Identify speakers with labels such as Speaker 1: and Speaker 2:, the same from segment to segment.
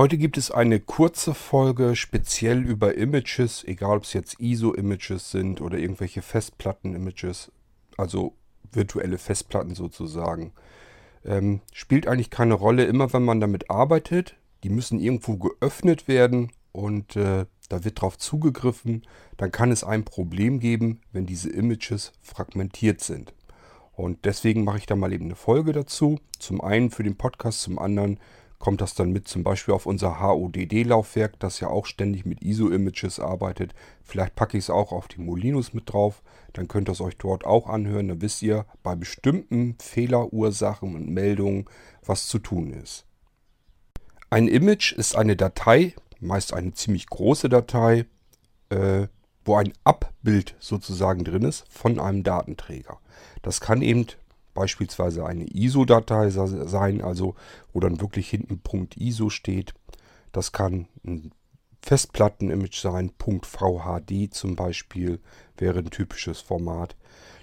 Speaker 1: Heute gibt es eine kurze Folge speziell über Images, egal ob es jetzt ISO-Images sind oder irgendwelche Festplatten-Images, also virtuelle Festplatten sozusagen. Ähm, spielt eigentlich keine Rolle, immer wenn man damit arbeitet. Die müssen irgendwo geöffnet werden und äh, da wird drauf zugegriffen. Dann kann es ein Problem geben, wenn diese Images fragmentiert sind. Und deswegen mache ich da mal eben eine Folge dazu. Zum einen für den Podcast, zum anderen kommt das dann mit zum Beispiel auf unser HODD-Laufwerk, das ja auch ständig mit ISO-Images arbeitet. Vielleicht packe ich es auch auf die Molinos mit drauf. Dann könnt ihr es euch dort auch anhören. Dann wisst ihr bei bestimmten Fehlerursachen und Meldungen, was zu tun ist. Ein Image ist eine Datei, meist eine ziemlich große Datei, äh, wo ein Abbild sozusagen drin ist von einem Datenträger. Das kann eben beispielsweise eine ISO-Datei sein, also wo dann wirklich hinten .ISO steht. Das kann ein Festplatten-Image sein, .VHD zum Beispiel wäre ein typisches Format.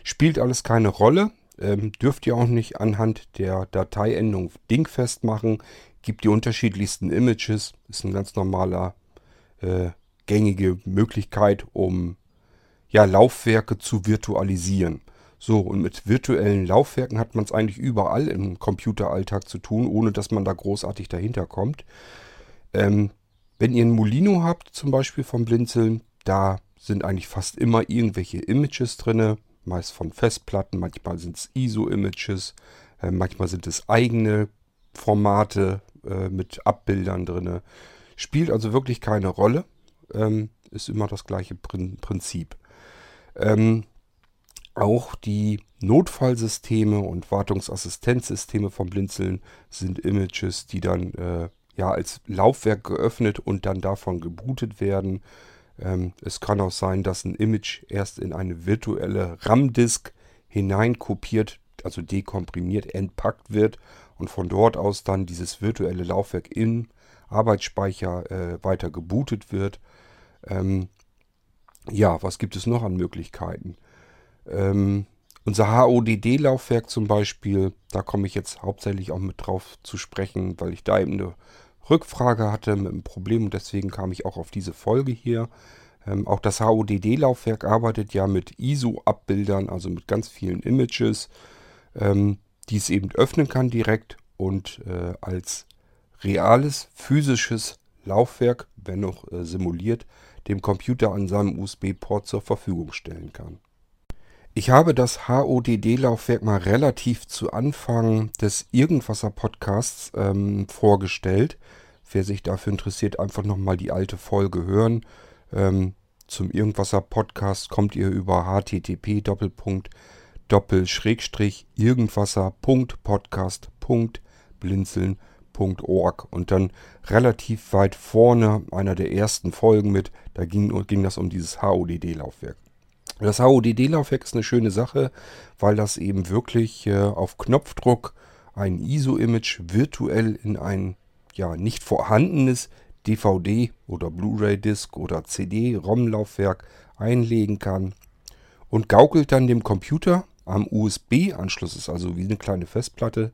Speaker 1: Spielt alles keine Rolle, ähm, dürft ihr auch nicht anhand der Dateiendung dingfest machen. Gibt die unterschiedlichsten Images, ist ein ganz normaler äh, gängige Möglichkeit, um ja, Laufwerke zu virtualisieren. So, und mit virtuellen Laufwerken hat man es eigentlich überall im Computeralltag zu tun, ohne dass man da großartig dahinter kommt. Ähm, wenn ihr ein Molino habt, zum Beispiel vom Blinzeln, da sind eigentlich fast immer irgendwelche Images drin, meist von Festplatten, manchmal sind es ISO-Images, äh, manchmal sind es eigene Formate äh, mit Abbildern drin. Spielt also wirklich keine Rolle, ähm, ist immer das gleiche Prin Prinzip. Ähm, auch die Notfallsysteme und Wartungsassistenzsysteme vom Blinzeln sind Images, die dann äh, ja als Laufwerk geöffnet und dann davon gebootet werden. Ähm, es kann auch sein, dass ein Image erst in eine virtuelle RAM-Disk hineinkopiert, also dekomprimiert, entpackt wird und von dort aus dann dieses virtuelle Laufwerk im Arbeitsspeicher äh, weiter gebootet wird. Ähm, ja, was gibt es noch an Möglichkeiten? Ähm, unser HODD-Laufwerk zum Beispiel, da komme ich jetzt hauptsächlich auch mit drauf zu sprechen, weil ich da eben eine Rückfrage hatte mit einem Problem und deswegen kam ich auch auf diese Folge hier. Ähm, auch das HODD-Laufwerk arbeitet ja mit ISO-Abbildern, also mit ganz vielen Images, ähm, die es eben öffnen kann direkt und äh, als reales physisches Laufwerk, wenn noch äh, simuliert, dem Computer an seinem USB-Port zur Verfügung stellen kann. Ich habe das HODD-Laufwerk mal relativ zu Anfang des Irgendwasser-Podcasts ähm, vorgestellt. Wer sich dafür interessiert, einfach nochmal die alte Folge hören. Ähm, zum Irgendwasser-Podcast kommt ihr über http irgendwasser.blinzeln.org und dann relativ weit vorne einer der ersten Folgen mit, da ging, ging das um dieses HODD-Laufwerk. Das HODD-Laufwerk ist eine schöne Sache, weil das eben wirklich äh, auf Knopfdruck ein ISO-Image virtuell in ein ja nicht vorhandenes DVD oder Blu-ray-Disc oder CD-ROM-Laufwerk einlegen kann und gaukelt dann dem Computer am USB-Anschluss, ist also wie eine kleine Festplatte,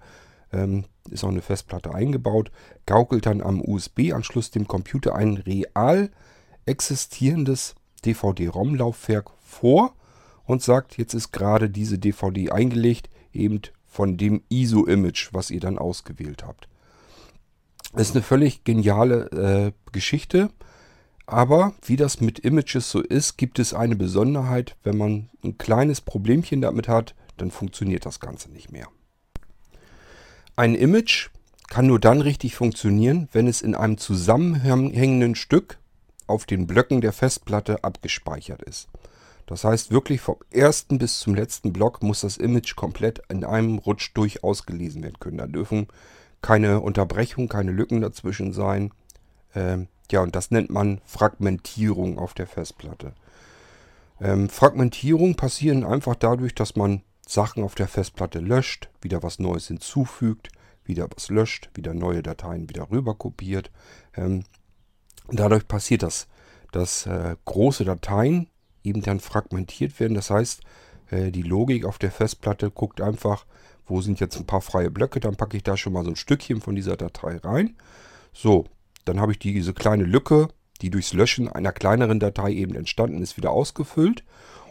Speaker 1: ähm, ist auch eine Festplatte eingebaut, gaukelt dann am USB-Anschluss dem Computer ein real existierendes DVD-ROM-Laufwerk vor und sagt, jetzt ist gerade diese DVD eingelegt, eben von dem ISO-Image, was ihr dann ausgewählt habt. Das ist eine völlig geniale äh, Geschichte, aber wie das mit Images so ist, gibt es eine Besonderheit, wenn man ein kleines Problemchen damit hat, dann funktioniert das Ganze nicht mehr. Ein Image kann nur dann richtig funktionieren, wenn es in einem zusammenhängenden Stück auf den Blöcken der Festplatte abgespeichert ist. Das heißt wirklich vom ersten bis zum letzten Block muss das Image komplett in einem Rutsch durch ausgelesen werden können. Da dürfen keine Unterbrechungen, keine Lücken dazwischen sein. Ähm, ja, und das nennt man Fragmentierung auf der Festplatte. Ähm, Fragmentierung passieren einfach dadurch, dass man Sachen auf der Festplatte löscht, wieder was Neues hinzufügt, wieder was löscht, wieder neue Dateien wieder rüber kopiert. Ähm, dadurch passiert das, dass äh, große Dateien eben dann fragmentiert werden. Das heißt, äh, die Logik auf der Festplatte guckt einfach, wo sind jetzt ein paar freie Blöcke, dann packe ich da schon mal so ein Stückchen von dieser Datei rein. So, dann habe ich diese kleine Lücke, die durchs Löschen einer kleineren Datei eben entstanden ist, wieder ausgefüllt.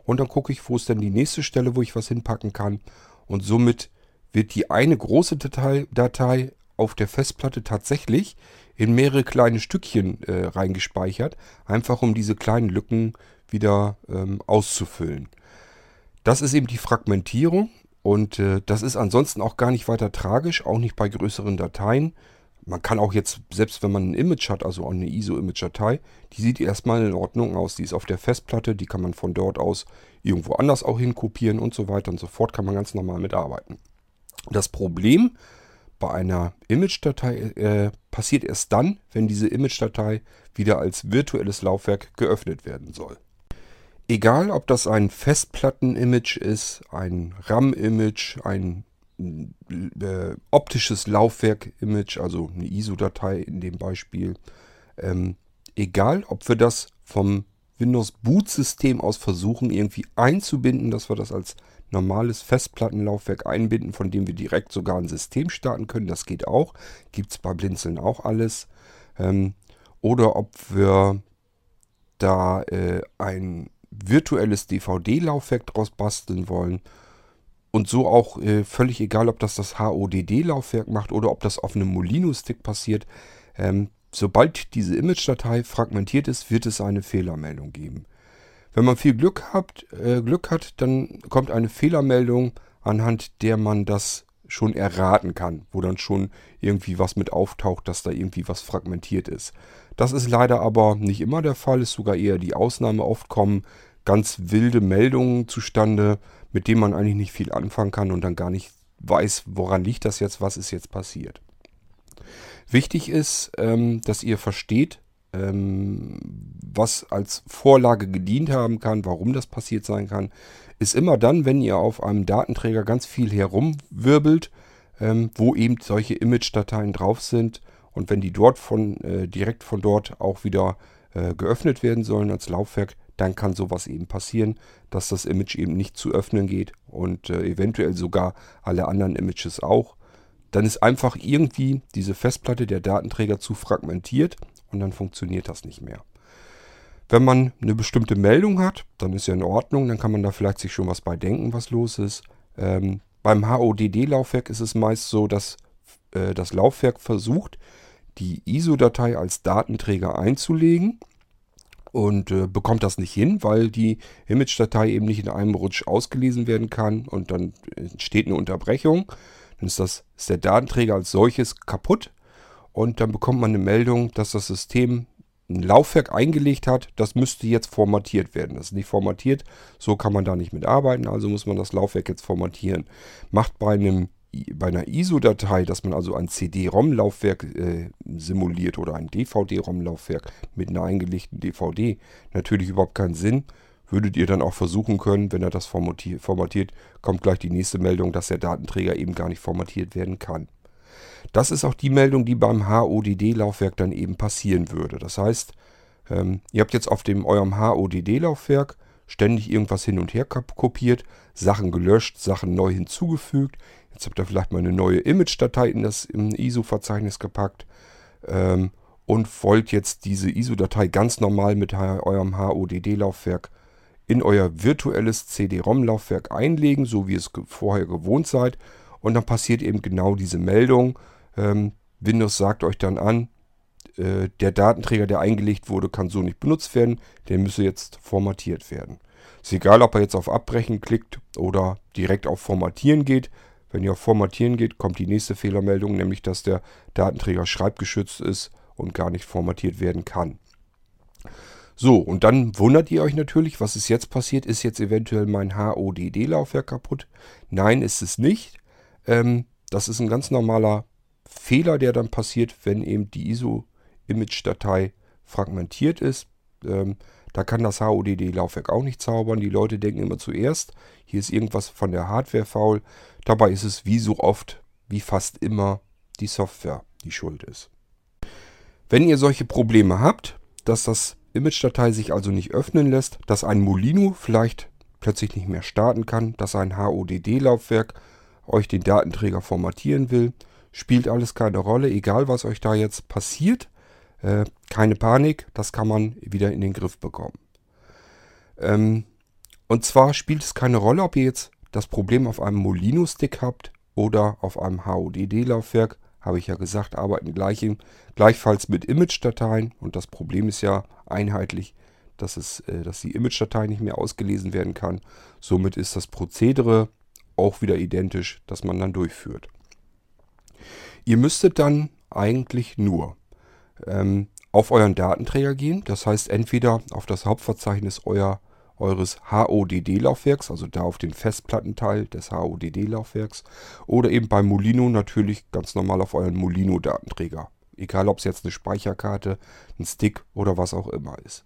Speaker 1: Und dann gucke ich, wo ist denn die nächste Stelle, wo ich was hinpacken kann. Und somit wird die eine große Datei, Datei auf der Festplatte tatsächlich in mehrere kleine Stückchen äh, reingespeichert, einfach um diese kleinen Lücken wieder ähm, auszufüllen. Das ist eben die Fragmentierung und äh, das ist ansonsten auch gar nicht weiter tragisch, auch nicht bei größeren Dateien. Man kann auch jetzt, selbst wenn man ein Image hat, also eine ISO-Image-Datei, die sieht erstmal in Ordnung aus. Die ist auf der Festplatte, die kann man von dort aus irgendwo anders auch hinkopieren und so weiter und so fort, kann man ganz normal mitarbeiten. Das Problem bei einer Image-Datei äh, passiert erst dann, wenn diese Image-Datei wieder als virtuelles Laufwerk geöffnet werden soll. Egal, ob das ein Festplatten-Image ist, ein RAM-Image, ein äh, optisches Laufwerk-Image, also eine ISO-Datei in dem Beispiel. Ähm, egal, ob wir das vom Windows-Boot-System aus versuchen, irgendwie einzubinden, dass wir das als normales Festplattenlaufwerk einbinden, von dem wir direkt sogar ein System starten können. Das geht auch. Gibt es bei Blinzeln auch alles. Ähm, oder ob wir da äh, ein virtuelles DVD-Laufwerk draus basteln wollen und so auch äh, völlig egal, ob das das HODD-Laufwerk macht oder ob das auf einem Molino-Stick passiert. Ähm, sobald diese Image-Datei fragmentiert ist, wird es eine Fehlermeldung geben. Wenn man viel Glück hat, äh, Glück hat, dann kommt eine Fehlermeldung, anhand der man das schon erraten kann, wo dann schon irgendwie was mit auftaucht, dass da irgendwie was fragmentiert ist. Das ist leider aber nicht immer der Fall, ist sogar eher die Ausnahme. Oft kommen ganz wilde Meldungen zustande, mit dem man eigentlich nicht viel anfangen kann und dann gar nicht weiß, woran liegt das jetzt, was ist jetzt passiert. Wichtig ist, ähm, dass ihr versteht, ähm, was als Vorlage gedient haben kann, warum das passiert sein kann, ist immer dann, wenn ihr auf einem Datenträger ganz viel herumwirbelt, ähm, wo eben solche Image-Dateien drauf sind und wenn die dort von äh, direkt von dort auch wieder äh, geöffnet werden sollen als Laufwerk, dann kann sowas eben passieren, dass das Image eben nicht zu öffnen geht und äh, eventuell sogar alle anderen Images auch. Dann ist einfach irgendwie diese Festplatte der Datenträger zu fragmentiert und dann funktioniert das nicht mehr. Wenn man eine bestimmte Meldung hat, dann ist ja in Ordnung, dann kann man da vielleicht sich schon was bei denken, was los ist. Ähm, beim HODD-Laufwerk ist es meist so, dass äh, das Laufwerk versucht, die ISO-Datei als Datenträger einzulegen und äh, bekommt das nicht hin, weil die Image-Datei eben nicht in einem Rutsch ausgelesen werden kann und dann entsteht eine Unterbrechung. Dann ist, das, ist der Datenträger als solches kaputt und dann bekommt man eine Meldung, dass das System ein Laufwerk eingelegt hat, das müsste jetzt formatiert werden. Das ist nicht formatiert, so kann man da nicht mitarbeiten, also muss man das Laufwerk jetzt formatieren. Macht bei einem bei einer ISO-Datei, dass man also ein CD-ROM-Laufwerk äh, simuliert oder ein DVD-ROM-Laufwerk mit einer eingelegten DVD, natürlich überhaupt keinen Sinn. Würdet ihr dann auch versuchen können, wenn er das formatiert, kommt gleich die nächste Meldung, dass der Datenträger eben gar nicht formatiert werden kann. Das ist auch die Meldung, die beim HODD-Laufwerk dann eben passieren würde. Das heißt, ähm, ihr habt jetzt auf dem eurem HODD-Laufwerk ständig irgendwas hin und her kopiert, Sachen gelöscht, Sachen neu hinzugefügt. Jetzt habt ihr vielleicht mal eine neue Image-Datei in das ISO-Verzeichnis gepackt ähm, und wollt jetzt diese ISO-Datei ganz normal mit eurem HODD-Laufwerk in euer virtuelles CD-ROM-Laufwerk einlegen, so wie es vorher gewohnt seid. Und dann passiert eben genau diese Meldung. Ähm, Windows sagt euch dann an, äh, der Datenträger, der eingelegt wurde, kann so nicht benutzt werden. Der müsse jetzt formatiert werden. Ist egal, ob er jetzt auf Abbrechen klickt oder direkt auf Formatieren geht. Wenn ihr auf Formatieren geht, kommt die nächste Fehlermeldung, nämlich dass der Datenträger schreibgeschützt ist und gar nicht formatiert werden kann. So, und dann wundert ihr euch natürlich, was ist jetzt passiert? Ist jetzt eventuell mein HODD-Laufwerk kaputt? Nein, ist es nicht. Ähm, das ist ein ganz normaler Fehler, der dann passiert, wenn eben die ISO-Image-Datei fragmentiert ist. Ähm, da kann das HODD-Laufwerk auch nicht zaubern. Die Leute denken immer zuerst, hier ist irgendwas von der Hardware faul. Dabei ist es wie so oft, wie fast immer, die Software, die schuld ist. Wenn ihr solche Probleme habt, dass das Image-Datei sich also nicht öffnen lässt, dass ein Molino vielleicht plötzlich nicht mehr starten kann, dass ein HODD-Laufwerk euch den Datenträger formatieren will, spielt alles keine Rolle, egal was euch da jetzt passiert. Äh, keine Panik, das kann man wieder in den Griff bekommen. Ähm, und zwar spielt es keine Rolle, ob ihr jetzt das Problem auf einem Molino-Stick habt oder auf einem HODD-Laufwerk. Habe ich ja gesagt, arbeiten gleich, gleichfalls mit Image-Dateien. Und das Problem ist ja einheitlich, dass, es, äh, dass die Image-Datei nicht mehr ausgelesen werden kann. Somit ist das Prozedere auch wieder identisch, das man dann durchführt. Ihr müsstet dann eigentlich nur ähm, auf euren Datenträger gehen. Das heißt entweder auf das Hauptverzeichnis euer, eures HODD-Laufwerks, also da auf den Festplattenteil des HODD-Laufwerks, oder eben bei Molino natürlich ganz normal auf euren Molino-Datenträger. Egal ob es jetzt eine Speicherkarte, ein Stick oder was auch immer ist.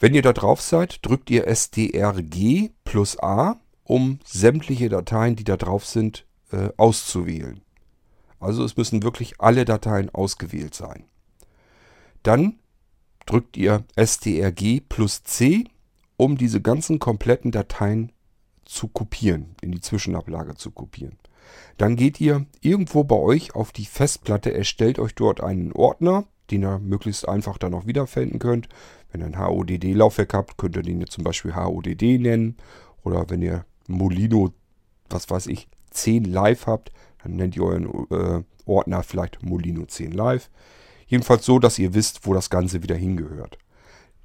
Speaker 1: Wenn ihr da drauf seid, drückt ihr STRG plus A, um sämtliche Dateien, die da drauf sind, äh, auszuwählen. Also es müssen wirklich alle Dateien ausgewählt sein. Dann drückt ihr STRG plus C, um diese ganzen kompletten Dateien zu kopieren, in die Zwischenablage zu kopieren. Dann geht ihr irgendwo bei euch auf die Festplatte, erstellt euch dort einen Ordner, den ihr möglichst einfach dann auch wiederfinden könnt. Wenn ihr ein HODD-Laufwerk habt, könnt ihr den zum Beispiel HODD nennen. Oder wenn ihr Molino, was weiß ich, 10 Live habt, dann nennt ihr euren äh, Ordner vielleicht Molino 10 Live. Jedenfalls so, dass ihr wisst, wo das Ganze wieder hingehört.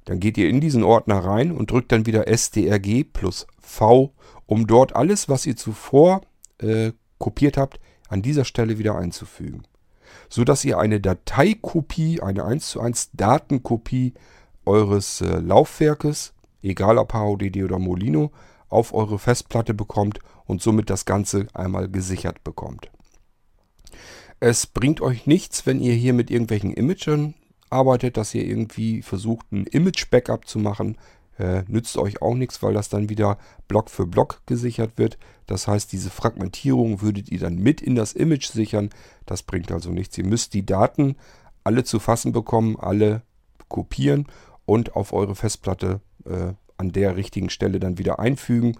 Speaker 1: Dann geht ihr in diesen Ordner rein und drückt dann wieder STRG plus V, um dort alles, was ihr zuvor äh, kopiert habt, an dieser Stelle wieder einzufügen. So dass ihr eine Dateikopie, eine 1 zu 1 Datenkopie eures äh, Laufwerkes, egal ob HODD oder Molino, auf eure Festplatte bekommt und somit das Ganze einmal gesichert bekommt. Es bringt euch nichts, wenn ihr hier mit irgendwelchen Imagen arbeitet, dass ihr irgendwie versucht, ein Image-Backup zu machen. Äh, nützt euch auch nichts, weil das dann wieder Block für Block gesichert wird. Das heißt, diese Fragmentierung würdet ihr dann mit in das Image sichern. Das bringt also nichts. Ihr müsst die Daten alle zu fassen bekommen, alle kopieren und auf eure Festplatte äh, an der richtigen Stelle dann wieder einfügen.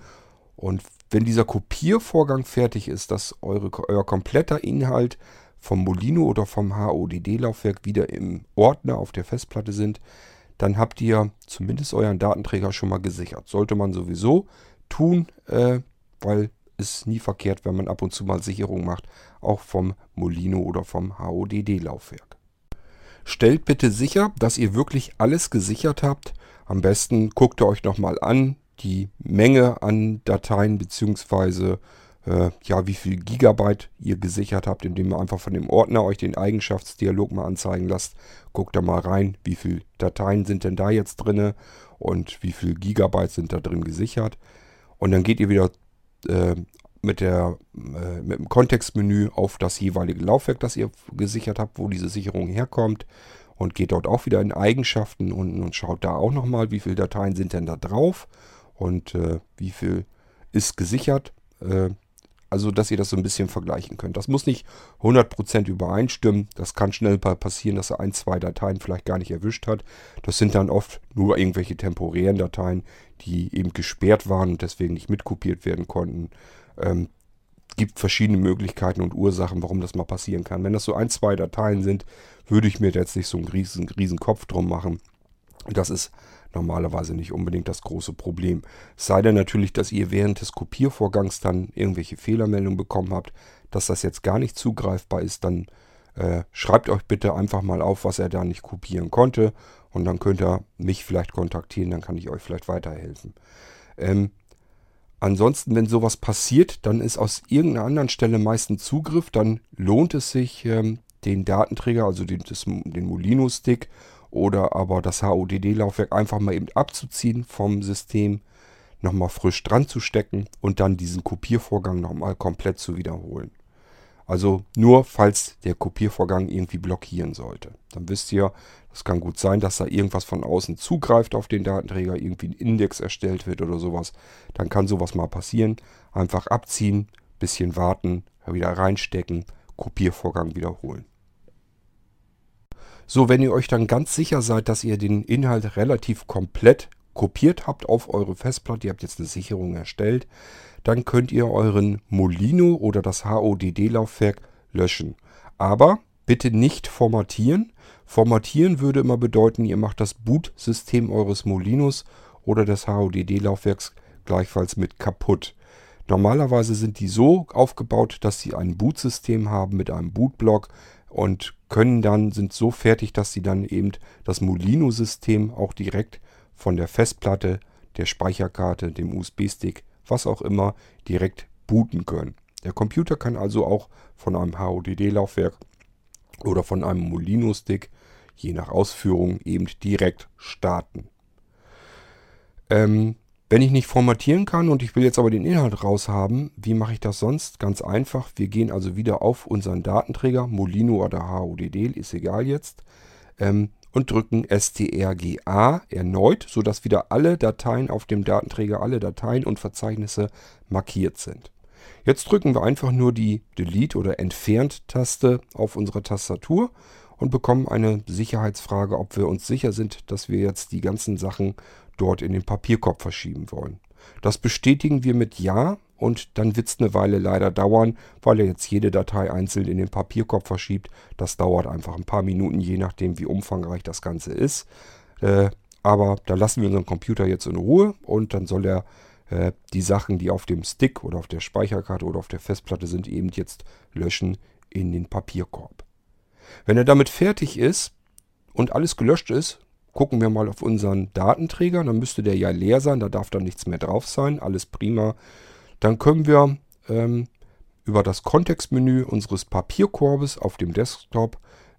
Speaker 1: Und wenn dieser Kopiervorgang fertig ist, dass eure, euer kompletter Inhalt vom Molino oder vom HODD-Laufwerk wieder im Ordner auf der Festplatte sind, dann habt ihr zumindest euren Datenträger schon mal gesichert. Sollte man sowieso tun, äh, weil es nie verkehrt, wenn man ab und zu mal Sicherung macht, auch vom Molino oder vom HODD-Laufwerk. Stellt bitte sicher, dass ihr wirklich alles gesichert habt. Am besten guckt ihr euch nochmal an, die Menge an Dateien bzw. Äh, ja, wie viel Gigabyte ihr gesichert habt, indem ihr einfach von dem Ordner euch den Eigenschaftsdialog mal anzeigen lasst. Guckt da mal rein, wie viele Dateien sind denn da jetzt drin und wie viel Gigabyte sind da drin gesichert. Und dann geht ihr wieder äh, mit, der, äh, mit dem Kontextmenü auf das jeweilige Laufwerk, das ihr gesichert habt, wo diese Sicherung herkommt. Und geht dort auch wieder in Eigenschaften unten und schaut da auch nochmal, wie viele Dateien sind denn da drauf und äh, wie viel ist gesichert. Äh, also, dass ihr das so ein bisschen vergleichen könnt. Das muss nicht 100% übereinstimmen. Das kann schnell passieren, dass er ein, zwei Dateien vielleicht gar nicht erwischt hat. Das sind dann oft nur irgendwelche temporären Dateien, die eben gesperrt waren und deswegen nicht mitkopiert werden konnten. Ähm, gibt verschiedene Möglichkeiten und Ursachen, warum das mal passieren kann. Wenn das so ein, zwei Dateien sind, würde ich mir jetzt nicht so einen riesen, riesen Kopf drum machen. Das ist normalerweise nicht unbedingt das große Problem. Es sei denn natürlich, dass ihr während des Kopiervorgangs dann irgendwelche Fehlermeldungen bekommen habt, dass das jetzt gar nicht zugreifbar ist, dann äh, schreibt euch bitte einfach mal auf, was er da nicht kopieren konnte und dann könnt ihr mich vielleicht kontaktieren, dann kann ich euch vielleicht weiterhelfen. Ähm, ansonsten, wenn sowas passiert, dann ist aus irgendeiner anderen Stelle meistens Zugriff, dann lohnt es sich, ähm, den Datenträger, also den, den Molino-Stick oder aber das HODD-Laufwerk einfach mal eben abzuziehen vom System, nochmal frisch dran zu stecken und dann diesen Kopiervorgang nochmal komplett zu wiederholen. Also nur falls der Kopiervorgang irgendwie blockieren sollte. Dann wisst ihr, es kann gut sein, dass da irgendwas von außen zugreift auf den Datenträger, irgendwie ein Index erstellt wird oder sowas. Dann kann sowas mal passieren. Einfach abziehen, bisschen warten, wieder reinstecken, Kopiervorgang wiederholen. So, wenn ihr euch dann ganz sicher seid, dass ihr den Inhalt relativ komplett kopiert habt auf eure Festplatte, ihr habt jetzt eine Sicherung erstellt, dann könnt ihr euren Molino oder das HODD-Laufwerk löschen. Aber bitte nicht formatieren. Formatieren würde immer bedeuten, ihr macht das Boot-System eures Molinos oder des HODD-Laufwerks gleichfalls mit kaputt. Normalerweise sind die so aufgebaut, dass sie ein Bootsystem haben mit einem Bootblock und können dann, sind so fertig, dass sie dann eben das Molino-System auch direkt von der Festplatte, der Speicherkarte, dem USB-Stick, was auch immer, direkt booten können. Der Computer kann also auch von einem HODD-Laufwerk oder von einem Molino-Stick, je nach Ausführung, eben direkt starten. Ähm, wenn ich nicht formatieren kann und ich will jetzt aber den Inhalt raushaben, wie mache ich das sonst? Ganz einfach, wir gehen also wieder auf unseren Datenträger, Molino oder HODD, ist egal jetzt, ähm, und drücken strga erneut, sodass wieder alle Dateien auf dem Datenträger, alle Dateien und Verzeichnisse markiert sind. Jetzt drücken wir einfach nur die Delete- oder Entfernt-Taste auf unserer Tastatur und bekommen eine Sicherheitsfrage, ob wir uns sicher sind, dass wir jetzt die ganzen Sachen dort in den Papierkorb verschieben wollen. Das bestätigen wir mit Ja und dann wird es eine Weile leider dauern, weil er jetzt jede Datei einzeln in den Papierkorb verschiebt. Das dauert einfach ein paar Minuten, je nachdem wie umfangreich das Ganze ist. Äh, aber da lassen wir unseren Computer jetzt in Ruhe und dann soll er äh, die Sachen, die auf dem Stick oder auf der Speicherkarte oder auf der Festplatte sind, eben jetzt löschen in den Papierkorb. Wenn er damit fertig ist und alles gelöscht ist, gucken wir mal auf unseren Datenträger. Dann müsste der ja leer sein, da darf dann nichts mehr drauf sein. Alles prima. Dann können wir ähm, über das Kontextmenü unseres Papierkorbes auf dem Desktop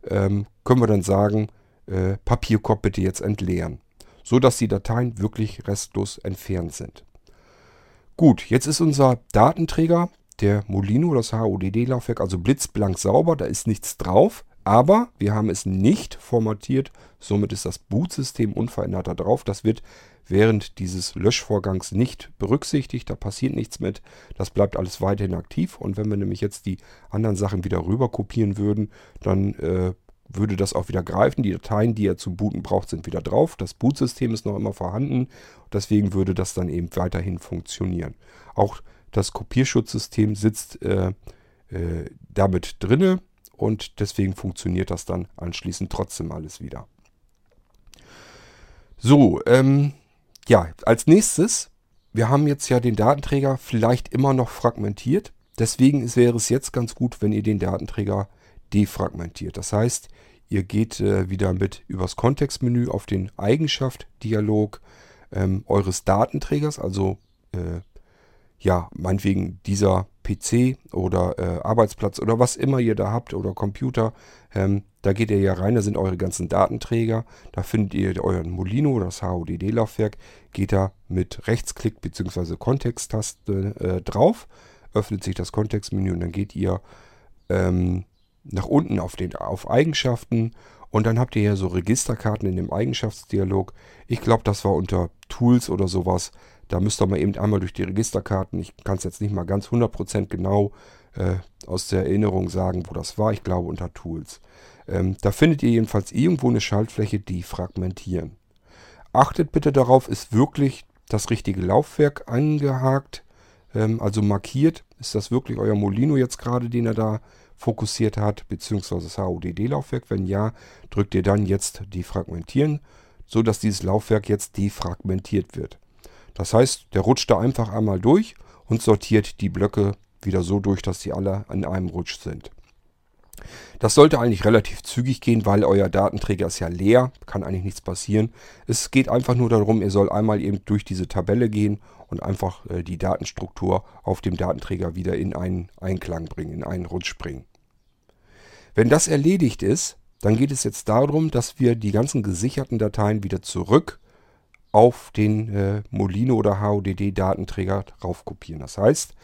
Speaker 1: ähm, können wir dann sagen, äh, Papierkorb bitte jetzt entleeren, so dass die Dateien wirklich restlos entfernt sind. Gut, jetzt ist unser Datenträger, der Molino, das HODD-Laufwerk, also blitzblank sauber, da ist nichts drauf. Aber wir haben es nicht formatiert, somit ist das Bootsystem unverändert da drauf. Das wird während dieses Löschvorgangs nicht berücksichtigt, da passiert nichts mit, das bleibt alles weiterhin aktiv. Und wenn wir nämlich jetzt die anderen Sachen wieder rüber kopieren würden, dann äh, würde das auch wieder greifen. Die Dateien, die er zum Booten braucht, sind wieder drauf. Das Bootsystem ist noch immer vorhanden. Deswegen würde das dann eben weiterhin funktionieren. Auch das Kopierschutzsystem sitzt äh, äh, damit drinne und deswegen funktioniert das dann anschließend trotzdem alles wieder. So, ähm, ja, als nächstes, wir haben jetzt ja den Datenträger vielleicht immer noch fragmentiert. Deswegen wäre es jetzt ganz gut, wenn ihr den Datenträger defragmentiert. Das heißt, ihr geht äh, wieder mit übers Kontextmenü auf den Eigenschaft-Dialog ähm, eures Datenträgers, also äh, ja, meinetwegen dieser PC oder äh, Arbeitsplatz oder was immer ihr da habt oder Computer, ähm, da geht ihr ja rein, da sind eure ganzen Datenträger, da findet ihr euren Molino, das HODD-Laufwerk, geht da mit Rechtsklick bzw. Kontexttaste äh, drauf, öffnet sich das Kontextmenü und dann geht ihr ähm, nach unten auf, den, auf Eigenschaften und dann habt ihr hier so Registerkarten in dem Eigenschaftsdialog. Ich glaube, das war unter Tools oder sowas. Da müsst ihr mal eben einmal durch die Registerkarten. Ich kann es jetzt nicht mal ganz 100% genau äh, aus der Erinnerung sagen, wo das war. Ich glaube unter Tools. Ähm, da findet ihr jedenfalls irgendwo eine Schaltfläche, die fragmentieren. Achtet bitte darauf, ist wirklich das richtige Laufwerk angehakt, ähm, also markiert. Ist das wirklich euer Molino jetzt gerade, den er da fokussiert hat, beziehungsweise das HODD-Laufwerk? Wenn ja, drückt ihr dann jetzt Defragmentieren, sodass dieses Laufwerk jetzt defragmentiert wird. Das heißt, der rutscht da einfach einmal durch und sortiert die Blöcke wieder so durch, dass sie alle an einem Rutsch sind. Das sollte eigentlich relativ zügig gehen, weil euer Datenträger ist ja leer, kann eigentlich nichts passieren. Es geht einfach nur darum, ihr sollt einmal eben durch diese Tabelle gehen und einfach äh, die Datenstruktur auf dem Datenträger wieder in einen Einklang bringen, in einen Rutsch bringen. Wenn das erledigt ist, dann geht es jetzt darum, dass wir die ganzen gesicherten Dateien wieder zurück auf den äh, Molino oder HODD-Datenträger raufkopieren. Das heißt,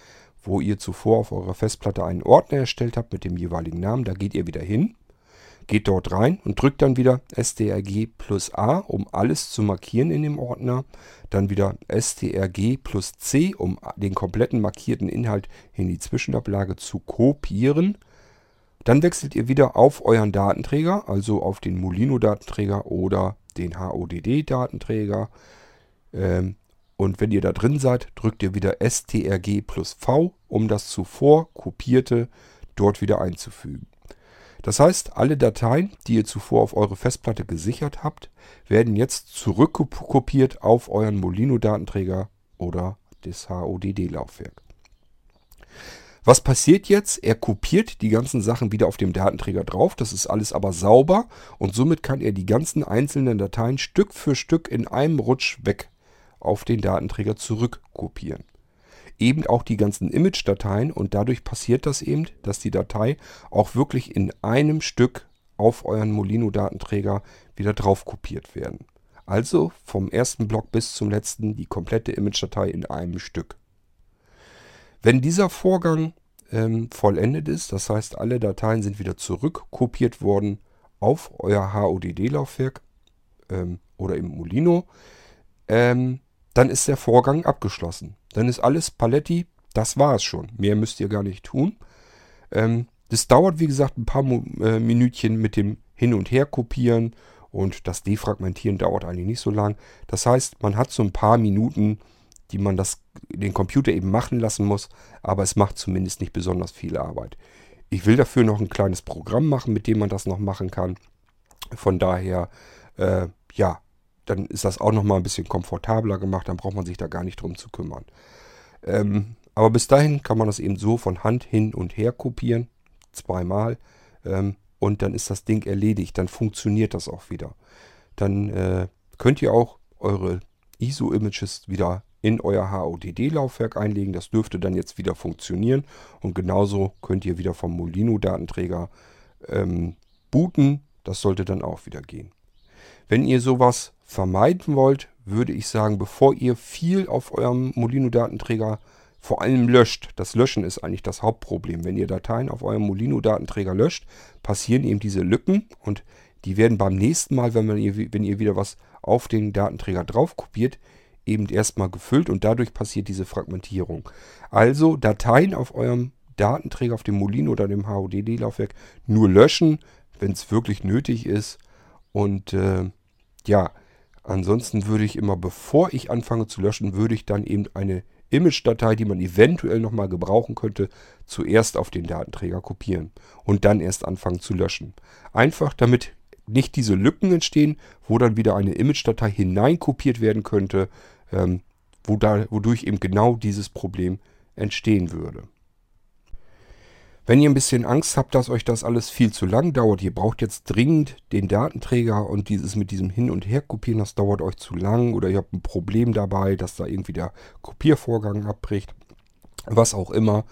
Speaker 1: wo ihr zuvor auf eurer Festplatte einen Ordner erstellt habt mit dem jeweiligen Namen, da geht ihr wieder hin, geht dort rein und drückt dann wieder strg plus A, um alles zu markieren in dem Ordner. Dann wieder strg plus C, um den kompletten markierten Inhalt in die Zwischenablage zu kopieren. Dann wechselt ihr wieder auf euren Datenträger, also auf den Molino-Datenträger oder den HODD-Datenträger. Ähm, und wenn ihr da drin seid, drückt ihr wieder STRG plus V, um das zuvor kopierte dort wieder einzufügen. Das heißt, alle Dateien, die ihr zuvor auf eure Festplatte gesichert habt, werden jetzt zurückkopiert auf euren Molino-Datenträger oder das HODD-Laufwerk. Was passiert jetzt? Er kopiert die ganzen Sachen wieder auf dem Datenträger drauf. Das ist alles aber sauber und somit kann er die ganzen einzelnen Dateien Stück für Stück in einem Rutsch weg auf den Datenträger zurückkopieren. Eben auch die ganzen Image-Dateien und dadurch passiert das eben, dass die Datei auch wirklich in einem Stück auf euren Molino-Datenträger wieder drauf kopiert werden. Also vom ersten Block bis zum letzten die komplette Image-Datei in einem Stück. Wenn dieser Vorgang ähm, vollendet ist, das heißt alle Dateien sind wieder zurückkopiert worden auf euer HODD-Laufwerk ähm, oder im Molino, ähm, dann ist der Vorgang abgeschlossen. Dann ist alles Paletti, das war es schon. Mehr müsst ihr gar nicht tun. Ähm, das dauert, wie gesagt, ein paar äh, Minütchen mit dem Hin- und Her kopieren und das Defragmentieren dauert eigentlich nicht so lang. Das heißt, man hat so ein paar Minuten, die man das, den Computer eben machen lassen muss, aber es macht zumindest nicht besonders viel Arbeit. Ich will dafür noch ein kleines Programm machen, mit dem man das noch machen kann. Von daher, äh, ja, dann ist das auch nochmal ein bisschen komfortabler gemacht, dann braucht man sich da gar nicht drum zu kümmern. Ähm, aber bis dahin kann man das eben so von Hand hin und her kopieren, zweimal, ähm, und dann ist das Ding erledigt, dann funktioniert das auch wieder. Dann äh, könnt ihr auch eure ISO-Images wieder in euer HODD-Laufwerk einlegen. Das dürfte dann jetzt wieder funktionieren. Und genauso könnt ihr wieder vom Molino-Datenträger ähm, booten. Das sollte dann auch wieder gehen. Wenn ihr sowas vermeiden wollt, würde ich sagen, bevor ihr viel auf eurem Molino-Datenträger vor allem löscht, das Löschen ist eigentlich das Hauptproblem. Wenn ihr Dateien auf eurem Molino-Datenträger löscht, passieren eben diese Lücken und die werden beim nächsten Mal, wenn, man, wenn ihr wieder was auf den Datenträger drauf kopiert, eben erstmal gefüllt und dadurch passiert diese Fragmentierung. Also Dateien auf eurem Datenträger, auf dem Molino oder dem HODD-Laufwerk nur löschen, wenn es wirklich nötig ist. Und äh, ja, ansonsten würde ich immer, bevor ich anfange zu löschen, würde ich dann eben eine Image-Datei, die man eventuell nochmal gebrauchen könnte, zuerst auf den Datenträger kopieren und dann erst anfangen zu löschen. Einfach damit nicht diese Lücken entstehen, wo dann wieder eine Image-Datei hineinkopiert werden könnte, ähm, wodurch eben genau dieses Problem entstehen würde. Wenn ihr ein bisschen Angst habt, dass euch das alles viel zu lang dauert, ihr braucht jetzt dringend den Datenträger und dieses mit diesem Hin- und Herkopieren, das dauert euch zu lang oder ihr habt ein Problem dabei, dass da irgendwie der Kopiervorgang abbricht, was auch immer.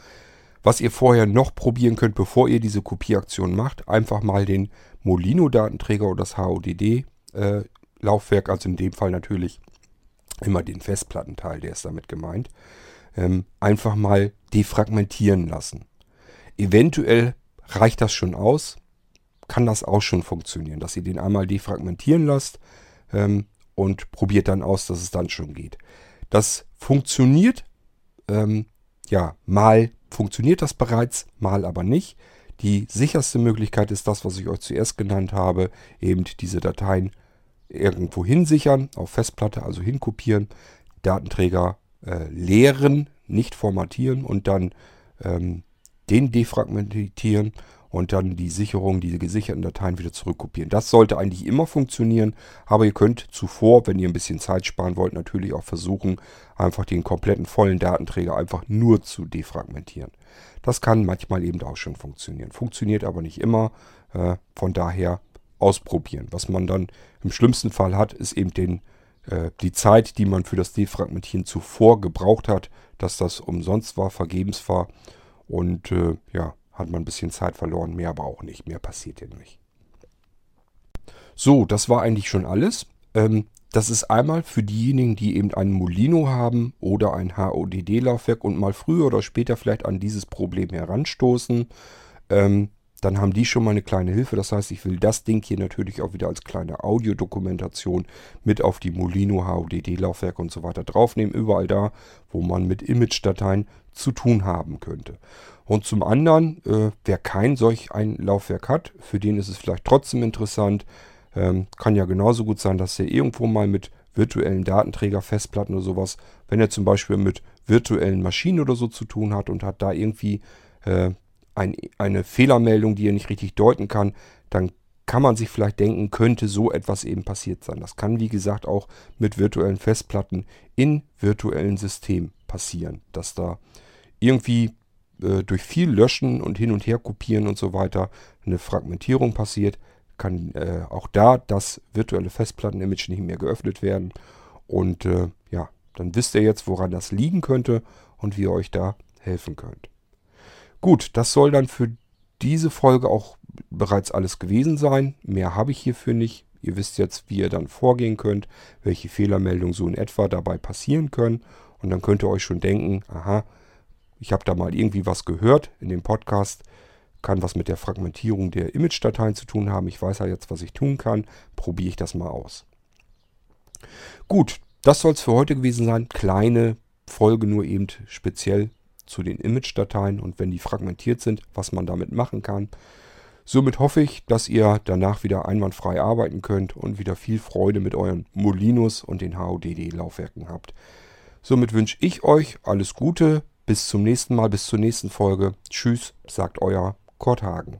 Speaker 1: Was ihr vorher noch probieren könnt, bevor ihr diese Kopieraktion macht, einfach mal den Molino-Datenträger oder das HODD-Laufwerk, äh, also in dem Fall natürlich immer den Festplattenteil, der ist damit gemeint, ähm, einfach mal defragmentieren lassen. Eventuell reicht das schon aus, kann das auch schon funktionieren, dass ihr den einmal defragmentieren lasst ähm, und probiert dann aus, dass es dann schon geht. Das funktioniert, ähm, ja, mal funktioniert das bereits, mal aber nicht. Die sicherste Möglichkeit ist das, was ich euch zuerst genannt habe, eben diese Dateien irgendwo hinsichern, auf Festplatte, also hinkopieren, Datenträger äh, leeren, nicht formatieren und dann ähm, den defragmentieren und dann die Sicherung, diese gesicherten Dateien wieder zurückkopieren. Das sollte eigentlich immer funktionieren, aber ihr könnt zuvor, wenn ihr ein bisschen Zeit sparen wollt, natürlich auch versuchen, einfach den kompletten vollen Datenträger einfach nur zu defragmentieren. Das kann manchmal eben auch schon funktionieren. Funktioniert aber nicht immer. Äh, von daher ausprobieren. Was man dann im schlimmsten Fall hat, ist eben den, äh, die Zeit, die man für das Defragmentieren zuvor gebraucht hat, dass das umsonst war, vergebens war. Und äh, ja, hat man ein bisschen Zeit verloren, mehr aber auch nicht. Mehr passiert ja nicht. So, das war eigentlich schon alles. Ähm, das ist einmal für diejenigen, die eben einen Molino haben oder ein HODD-Laufwerk und mal früher oder später vielleicht an dieses Problem heranstoßen. Ähm, dann haben die schon mal eine kleine Hilfe. Das heißt, ich will das Ding hier natürlich auch wieder als kleine Audiodokumentation mit auf die Molino HODD-Laufwerke und so weiter draufnehmen. Überall da, wo man mit Image-Dateien zu tun haben könnte. Und zum anderen, äh, wer kein solch ein Laufwerk hat, für den ist es vielleicht trotzdem interessant. Ähm, kann ja genauso gut sein, dass er irgendwo mal mit virtuellen Datenträger, Festplatten oder sowas, wenn er zum Beispiel mit virtuellen Maschinen oder so zu tun hat und hat da irgendwie äh, ein, eine Fehlermeldung, die ihr nicht richtig deuten kann, dann kann man sich vielleicht denken, könnte so etwas eben passiert sein. Das kann, wie gesagt, auch mit virtuellen Festplatten in virtuellen Systemen passieren, dass da irgendwie äh, durch viel Löschen und hin und her kopieren und so weiter eine Fragmentierung passiert. Kann äh, auch da das virtuelle Festplatten-Image nicht mehr geöffnet werden. Und äh, ja, dann wisst ihr jetzt, woran das liegen könnte und wie ihr euch da helfen könnt. Gut, das soll dann für diese Folge auch bereits alles gewesen sein. Mehr habe ich hierfür nicht. Ihr wisst jetzt, wie ihr dann vorgehen könnt, welche Fehlermeldungen so in etwa dabei passieren können. Und dann könnt ihr euch schon denken, aha, ich habe da mal irgendwie was gehört in dem Podcast, kann was mit der Fragmentierung der Image-Dateien zu tun haben. Ich weiß ja jetzt, was ich tun kann. Probiere ich das mal aus. Gut, das soll es für heute gewesen sein. Kleine Folge nur eben speziell zu den Image-Dateien und wenn die fragmentiert sind, was man damit machen kann. Somit hoffe ich, dass ihr danach wieder einwandfrei arbeiten könnt und wieder viel Freude mit euren Molinos und den HODD-Laufwerken habt. Somit wünsche ich euch alles Gute, bis zum nächsten Mal, bis zur nächsten Folge. Tschüss, sagt euer Kurt Hagen.